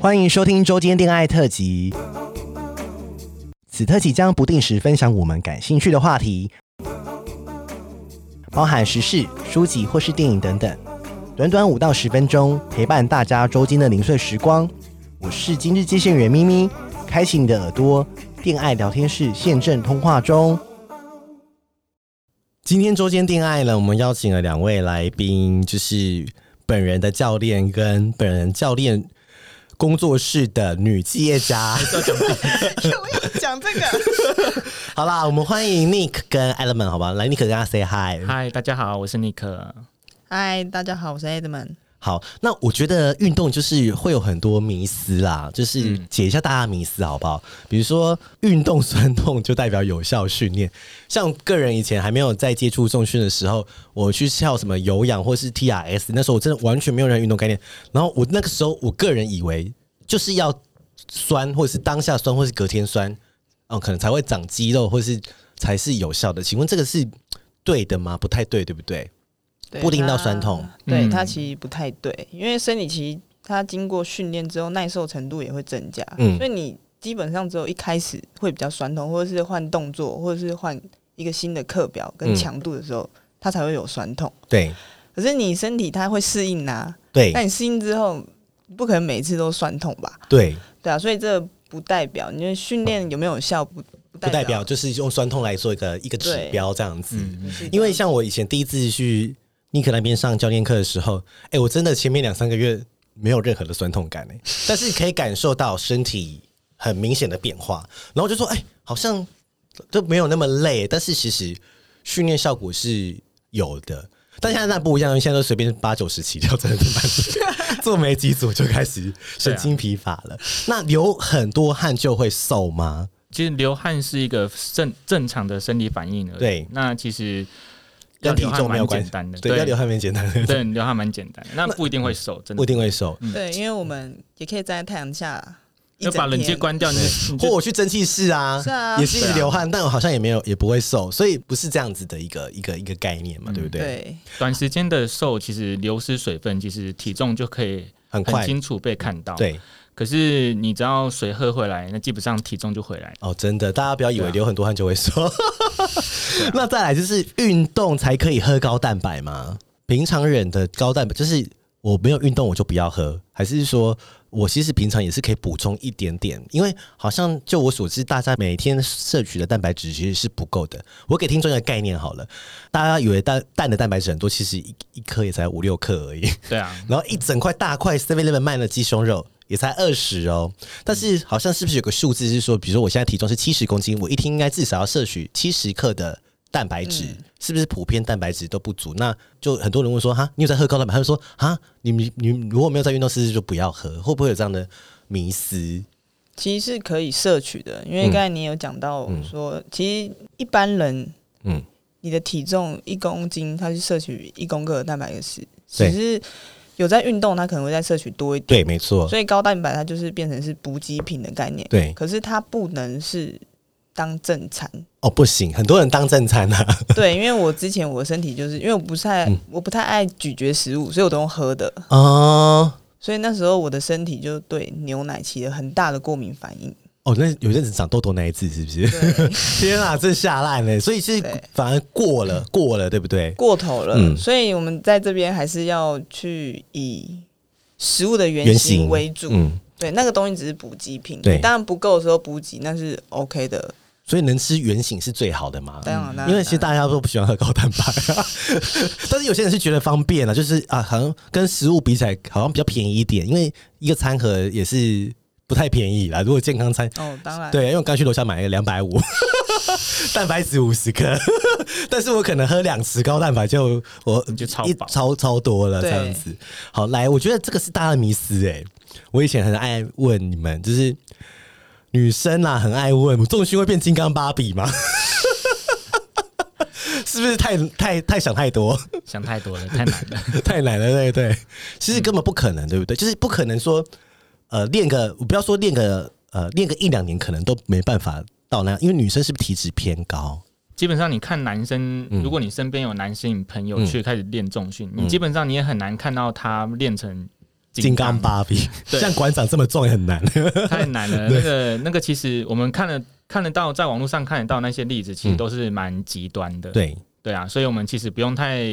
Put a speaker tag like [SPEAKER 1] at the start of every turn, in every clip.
[SPEAKER 1] 欢迎收听周间恋爱特辑。此特辑将不定时分享我们感兴趣的话题，包含时事、书籍或是电影等等。短短五到十分钟，陪伴大家周间的零碎时光。我是今日接线员咪咪，开启你的耳朵，恋爱聊天室现正通话中。今天周间恋爱呢，我们邀请了两位来宾，就是本人的教练跟本人教练工作室的女企业家。
[SPEAKER 2] 讲这个？
[SPEAKER 1] 好啦，我们欢迎 Nick 跟 Element，好吧？来，Nick 跟他 say hi。
[SPEAKER 3] 嗨，大家好，我是 Nick。
[SPEAKER 2] 嗨，大家好，我是 Element。
[SPEAKER 1] 好，那我觉得运动就是会有很多迷思啦，就是解一下大家迷思好不好？嗯、比如说运动酸痛就代表有效训练，像个人以前还没有在接触重训的时候，我去跳什么有氧或是 TRS，那时候我真的完全没有任何运动概念，然后我那个时候我个人以为就是要酸，或者是当下酸，或是隔天酸，哦，可能才会长肌肉，或是才是有效的。请问这个是对的吗？不太对，对不对？不一定到酸痛，
[SPEAKER 2] 对它其实不太对，因为生理期它经过训练之后耐受程度也会增加，嗯，所以你基本上只有一开始会比较酸痛，或者是换动作，或者是换一个新的课表跟强度的时候，它才会有酸痛。
[SPEAKER 1] 对，
[SPEAKER 2] 可是你身体它会适应呐，
[SPEAKER 1] 对，
[SPEAKER 2] 那你适应之后，不可能每次都酸痛吧？
[SPEAKER 1] 对，
[SPEAKER 2] 对啊，所以这不代表你的训练有没有效，不不代表，
[SPEAKER 1] 不代表就是用酸痛来做一个一个指标这样子。因为像我以前第一次去。尼克那边上教练课的时候，哎、欸，我真的前面两三个月没有任何的酸痛感哎，但是可以感受到身体很明显的变化，然后就说，哎、欸，好像都没有那么累，但是其实训练效果是有的。但现在那不一样，现在都随便八九十起跳，真的蛮做没几组就开始神经疲乏了。啊、那流很多汗就会瘦吗？
[SPEAKER 3] 其实流汗是一个正正常的生理反应而已。
[SPEAKER 1] 对，
[SPEAKER 3] 那其实。
[SPEAKER 1] 跟体重没有关
[SPEAKER 3] 系，
[SPEAKER 1] 对，要流汗蛮简单的，
[SPEAKER 3] 对，流汗蛮简单的，那不一定会瘦，真的。
[SPEAKER 1] 不一定会瘦，
[SPEAKER 2] 对，因为我们也可以站在太阳下，
[SPEAKER 3] 要把冷气关掉，
[SPEAKER 1] 或我去蒸汽室啊，
[SPEAKER 2] 是啊，
[SPEAKER 1] 也是一直流汗，但我好像也没有，也不会瘦，所以不是这样子的一个一个一个概念嘛，对不对？
[SPEAKER 2] 对，
[SPEAKER 3] 短时间的瘦，其实流失水分，其实体重就可以很快清楚被看到，
[SPEAKER 1] 对。
[SPEAKER 3] 可是你只要水喝回来，那基本上体重就回来
[SPEAKER 1] 哦。真的，大家不要以为流很多汗就会瘦。啊、那再来就是运动才可以喝高蛋白吗？平常人的高蛋白就是我没有运动我就不要喝，还是说我其实平常也是可以补充一点点？因为好像就我所知，大家每天摄取的蛋白质其实是不够的。我给听众一个概念好了，大家以为蛋蛋的蛋白质很多，其实一一颗也才五六克而已。
[SPEAKER 3] 对啊，
[SPEAKER 1] 然后一整块大块 Seven Eleven 卖的鸡胸肉。也才二十哦，但是好像是不是有个数字是说，比如说我现在体重是七十公斤，我一天应该至少要摄取七十克的蛋白质，嗯、是不是普遍蛋白质都不足？那就很多人问说，哈，你有在喝高蛋白？他就说，哈，你你你如果没有在运动，是不是就不要喝？会不会有这样的迷思？
[SPEAKER 2] 其实是可以摄取的，因为刚才你有讲到说，嗯、其实一般人，嗯，你的体重一公斤，他是摄取一公克的蛋白质，只是。有在运动，它可能会再摄取多一点。
[SPEAKER 1] 对，没错。
[SPEAKER 2] 所以高蛋白它就是变成是补给品的概念。
[SPEAKER 1] 对。
[SPEAKER 2] 可是它不能是当正餐。
[SPEAKER 1] 哦，不行，很多人当正餐啊。
[SPEAKER 2] 对，因为我之前我的身体就是因为我不太、嗯、我不太爱咀嚼食物，所以我都用喝的。哦。所以那时候我的身体就对牛奶起了很大的过敏反应。
[SPEAKER 1] 哦，那有阵子长痘痘那一次是不是？对 天啊，这吓烂了！所以是反而过了，对过了，对不对？
[SPEAKER 2] 过头了。嗯、所以我们在这边还是要去以食物的原型为主。嗯，对，那个东西只是补给品。对，当然不够的时候补给那是 OK 的。
[SPEAKER 1] 所以能吃原型是最好的嘛？
[SPEAKER 2] 当然、嗯，
[SPEAKER 1] 因为其实大家都不喜欢喝高蛋白，但是有些人是觉得方便啊，就是啊，好像跟食物比起来，好像比较便宜一点，因为一个餐盒也是。不太便宜啦，如果健康餐
[SPEAKER 2] 哦，当然，
[SPEAKER 1] 对，因为我刚去楼下买了一个两百五，蛋白质五十克，但是我可能喝两匙高蛋白就我
[SPEAKER 3] 就超
[SPEAKER 1] 超超多了这样子。好，来，我觉得这个是大家的迷思哎，我以前很爱问你们，就是女生啊，很爱问，重训会变金刚芭比吗？是不是太太太想太多？
[SPEAKER 3] 想太多了，太难了，
[SPEAKER 1] 太难了，对对，其实根本不可能，对不对？就是不可能说。呃，练个，我不要说练个，呃，练个一两年可能都没办法到那样，因为女生是不是体脂偏高？
[SPEAKER 3] 基本上你看男生，嗯、如果你身边有男性朋友去开始练重训，嗯、你基本上你也很难看到他练成
[SPEAKER 1] 金刚芭比，像馆长这么壮也很难，
[SPEAKER 3] 太难了。那个那个，其实我们看了看得到，在网络上看得到那些例子，其实都是蛮极端的。
[SPEAKER 1] 对
[SPEAKER 3] 对啊，所以我们其实不用太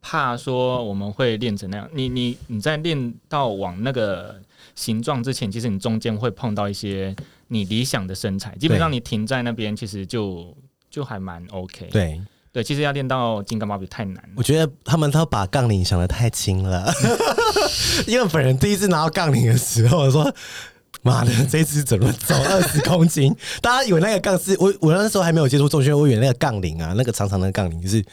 [SPEAKER 3] 怕说我们会练成那样。你你你在练到往那个形状之前，其实你中间会碰到一些你理想的身材，基本上你停在那边，其实就就还蛮 OK。
[SPEAKER 1] 对。
[SPEAKER 3] 对，其实要练到金刚芭比太难。
[SPEAKER 1] 我觉得他们都把杠铃想的太轻了，因为本人第一次拿到杠铃的时候，我说：“妈的，这次怎么走二十 公斤？”大家以为那个杠是我，我那时候还没有接触重训，我以为那个杠铃啊，那个长长的杠铃就是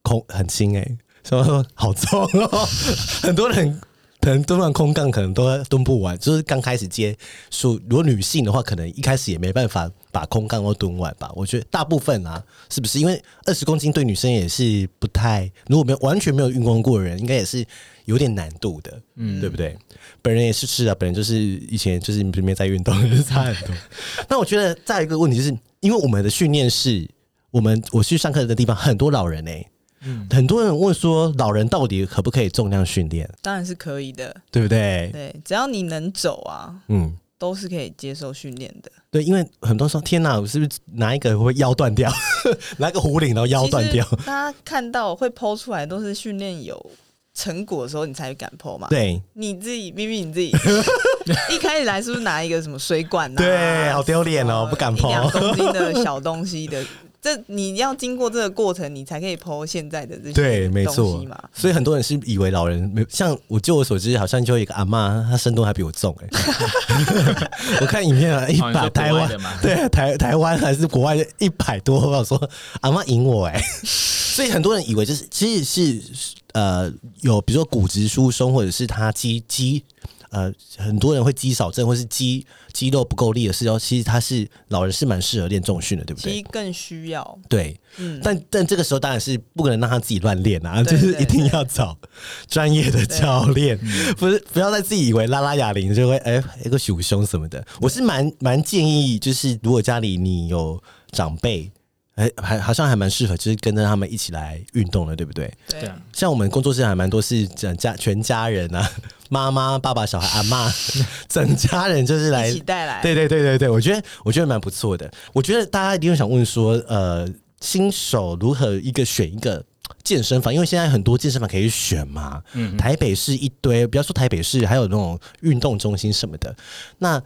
[SPEAKER 1] 空很轻哎、欸，所以说好重哦，很多人。可能蹲完空杠，可能都蹲不完。就是刚开始接触，如果女性的话，可能一开始也没办法把空杠都蹲完吧。我觉得大部分啊，是不是？因为二十公斤对女生也是不太，如果没有完全没有运动过的人，应该也是有点难度的，嗯，对不对？本人也是是啊，本人就是以前就是没没在运动，就是差很多。那我觉得再一个问题就是，因为我们的训练是我们我去上课的地方很多老人呢、欸。嗯，很多人问说，老人到底可不可以重量训练？
[SPEAKER 2] 当然是可以的，
[SPEAKER 1] 对不对？
[SPEAKER 2] 对，只要你能走啊，嗯，都是可以接受训练的。
[SPEAKER 1] 对，因为很多人说，天哪，我是不是拿一个会腰断掉，拿个壶铃然后腰断掉？
[SPEAKER 2] 大家看到会 po 出来，都是训练有成果的时候，你才敢 po 嘛。
[SPEAKER 1] 对，
[SPEAKER 2] 你自己咪咪你自己 一开始来是不是拿一个什么水管啊？
[SPEAKER 1] 对，好丢脸哦，不敢 po
[SPEAKER 2] 两公斤的小东西的。这你要经过这个过程，你才可以 po 现在的这些对，没错嘛。
[SPEAKER 1] 所以很多人是以为老人没像我，就我所知，好像就有一个阿嬷，她深蹲还比我重哎、欸。我看影片啊，一百台湾对台台湾还是国外一百多，我说阿嬷赢我哎、欸。所以很多人以为就是其实是呃有比如说骨质疏松，或者是他肌肌。呃，很多人会肌少症，或是肌肌肉不够力的时候，其实他是老人是蛮适合练重训的，对不对？
[SPEAKER 2] 其实更需要。
[SPEAKER 1] 对，嗯，但但这个时候当然是不可能让他自己乱练啊，就是一定要找专业的教练，不是不要再自己以为拉拉哑铃就会哎一个鼠胸什么的。我是蛮蛮建议，就是如果家里你有长辈。哎，还好像还蛮适合，就是跟着他们一起来运动的，对不对？
[SPEAKER 2] 对啊。
[SPEAKER 1] 像我们工作室还蛮多是整家全家人啊，妈妈、爸爸、小孩、阿妈，整家人就是来
[SPEAKER 2] 一起带来。
[SPEAKER 1] 对对对对对，我觉得我觉得蛮不错的。我觉得大家一定会想问说，呃，新手如何一个选一个健身房？因为现在很多健身房可以选嘛。嗯。台北市一堆，不要说台北市，还有那种运动中心什么的。那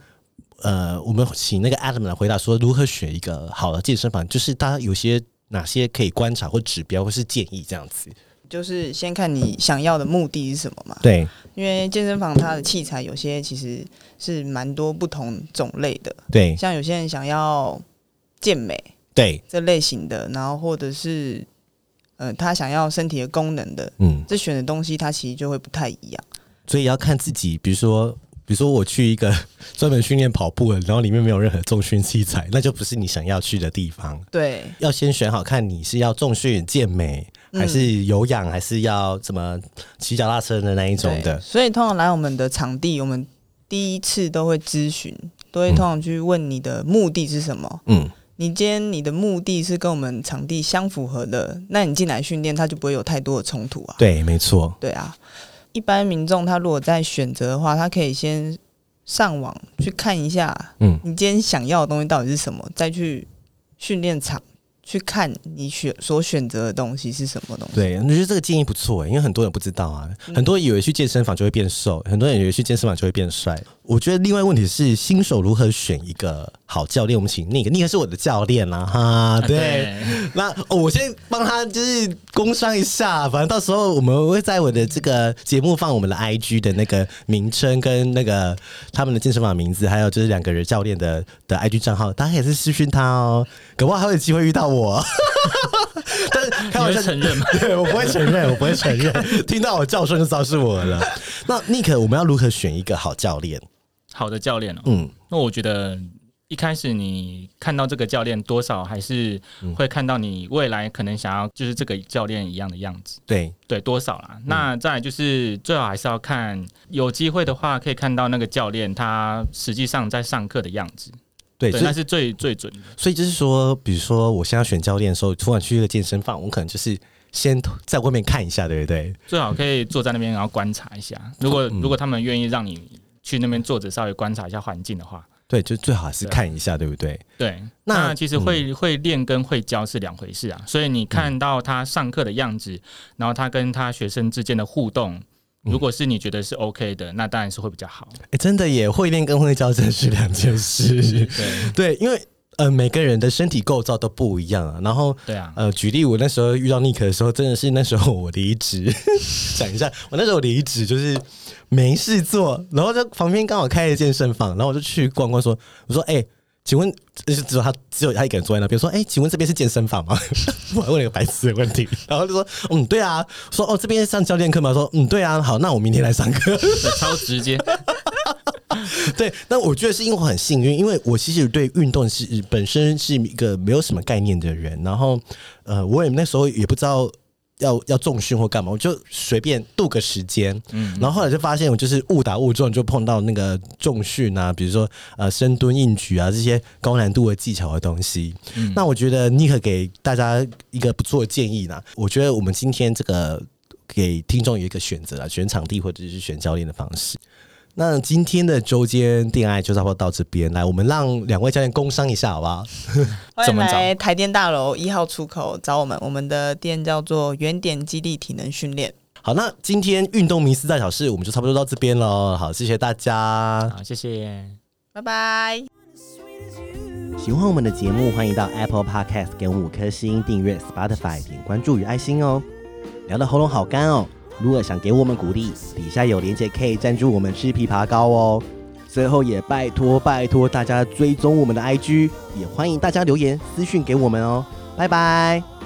[SPEAKER 1] 呃，我们请那个 Adam 来回答说，如何选一个好的健身房？就是大家有些哪些可以观察或指标或是建议这样子？
[SPEAKER 2] 就是先看你想要的目的是什么嘛？
[SPEAKER 1] 对，
[SPEAKER 2] 因为健身房它的器材有些其实是蛮多不同种类的。
[SPEAKER 1] 对，
[SPEAKER 2] 像有些人想要健美，
[SPEAKER 1] 对
[SPEAKER 2] 这类型的，然后或者是呃，他想要身体的功能的，
[SPEAKER 1] 嗯，
[SPEAKER 2] 这选的东西它其实就会不太一样。
[SPEAKER 1] 所以要看自己，比如说。比如说我去一个 专门训练跑步的，然后里面没有任何重训器材，那就不是你想要去的地方。
[SPEAKER 2] 对，
[SPEAKER 1] 要先选好，看你是要重训、健美，还是有氧，还是要怎么骑脚踏车的那一种的。
[SPEAKER 2] 所以通常来我们的场地，我们第一次都会咨询，都会通常去问你的目的是什么。嗯，你今天你的目的是跟我们场地相符合的，那你进来训练，它就不会有太多的冲突啊。
[SPEAKER 1] 对，没错。
[SPEAKER 2] 对啊。一般民众他如果在选择的话，他可以先上网去看一下，嗯，你今天想要的东西到底是什么，嗯、再去训练场去看你选所选择的东西是什么东西。
[SPEAKER 1] 对，我觉得这个建议不错，因为很多人不知道啊，很多人以为去健身房就会变瘦，很多人以为去健身房就会变帅。我觉得另外问题是新手如何选一个好教练？我们请那个，那个是我的教练啦，哈，对。对 那、哦、我先帮他就是工商一下，反正到时候我们会在我的这个节目放我们的 IG 的那个名称跟那个他们的健身房名字，还有就是两个人教练的的 IG 账号，大家也是私讯他哦，搞不好还有机会遇到我。但是开玩笑承认吗？对，我不会承认，我不会承认。听到我叫声就知道是我了。那 Nick，我们要如何选一个好教练？
[SPEAKER 3] 好的教练哦，嗯，那我觉得一开始你看到这个教练，多少还是会看到你未来可能想要就是这个教练一样的样子，
[SPEAKER 1] 对
[SPEAKER 3] 对，多少啦。那再来就是最好还是要看有机会的话，可以看到那个教练他实际上在上课的样子，
[SPEAKER 1] 对，
[SPEAKER 3] 那是最最准的。
[SPEAKER 1] 所以就是说，比如说我现在选教练的时候，突然去一个健身房，我可能就是先在外面看一下，对不对？
[SPEAKER 3] 最好可以坐在那边，然后观察一下。如果、嗯、如果他们愿意让你去那边坐着，稍微观察一下环境的话，
[SPEAKER 1] 对，就最好是看一下，对，对不对？
[SPEAKER 3] 对，那，那其实会、嗯、会练跟会教是两回事啊。所以你看到他上课的样子，嗯、然后他跟他学生之间的互动，如果是你觉得是 OK 的，那当然是会比较好。哎、
[SPEAKER 1] 欸，真的也会练跟会教真是两件事。对对，因为。呃，每个人的身体构造都不一样啊。然后，
[SPEAKER 3] 对啊，
[SPEAKER 1] 呃，举例，我那时候遇到尼克的时候，真的是那时候我离职，讲一下，我那时候离职就是没事做，然后在旁边刚好开了健身房，然后我就去逛逛，说，我说，哎、欸，请问，就是只有他只有他一个人坐在那边，说，哎、欸，请问这边是健身房吗？我还问了一个白痴的问题，然后就说，嗯，对啊，说，哦，这边上教练课吗？说，嗯，对啊，好，那我明天来上课，
[SPEAKER 3] 超直接。
[SPEAKER 1] 对，但我觉得是因为我很幸运，因为我其实对运动是本身是一个没有什么概念的人，然后呃，我也那时候也不知道要要重训或干嘛，我就随便度个时间，嗯，然后后来就发现我就是误打误撞就碰到那个重训啊，比如说呃深蹲、硬举啊这些高难度的技巧的东西，嗯，那我觉得尼克给大家一个不错的建议呢，我觉得我们今天这个给听众有一个选择啊，选场地或者是选教练的方式。那今天的周间电爱就差不多到这边来，我们让两位教练工商一下，好不好？
[SPEAKER 2] 欢迎来台电大楼一号出口找我们，我们的店叫做原点基地体能训练。
[SPEAKER 1] 好，那今天运动迷思大小事我们就差不多到这边喽。好，谢谢大家，
[SPEAKER 3] 好，谢谢，
[SPEAKER 2] 拜拜。
[SPEAKER 1] 喜欢我们的节目，欢迎到 Apple Podcast 给我们五颗星，订阅 Spotify 点关注与爱心哦。聊得喉咙好干哦。如果想给我们鼓励，底下有链接可以赞助我们吃枇杷膏哦。最后也拜托拜托大家追踪我们的 IG，也欢迎大家留言私讯给我们哦。拜拜。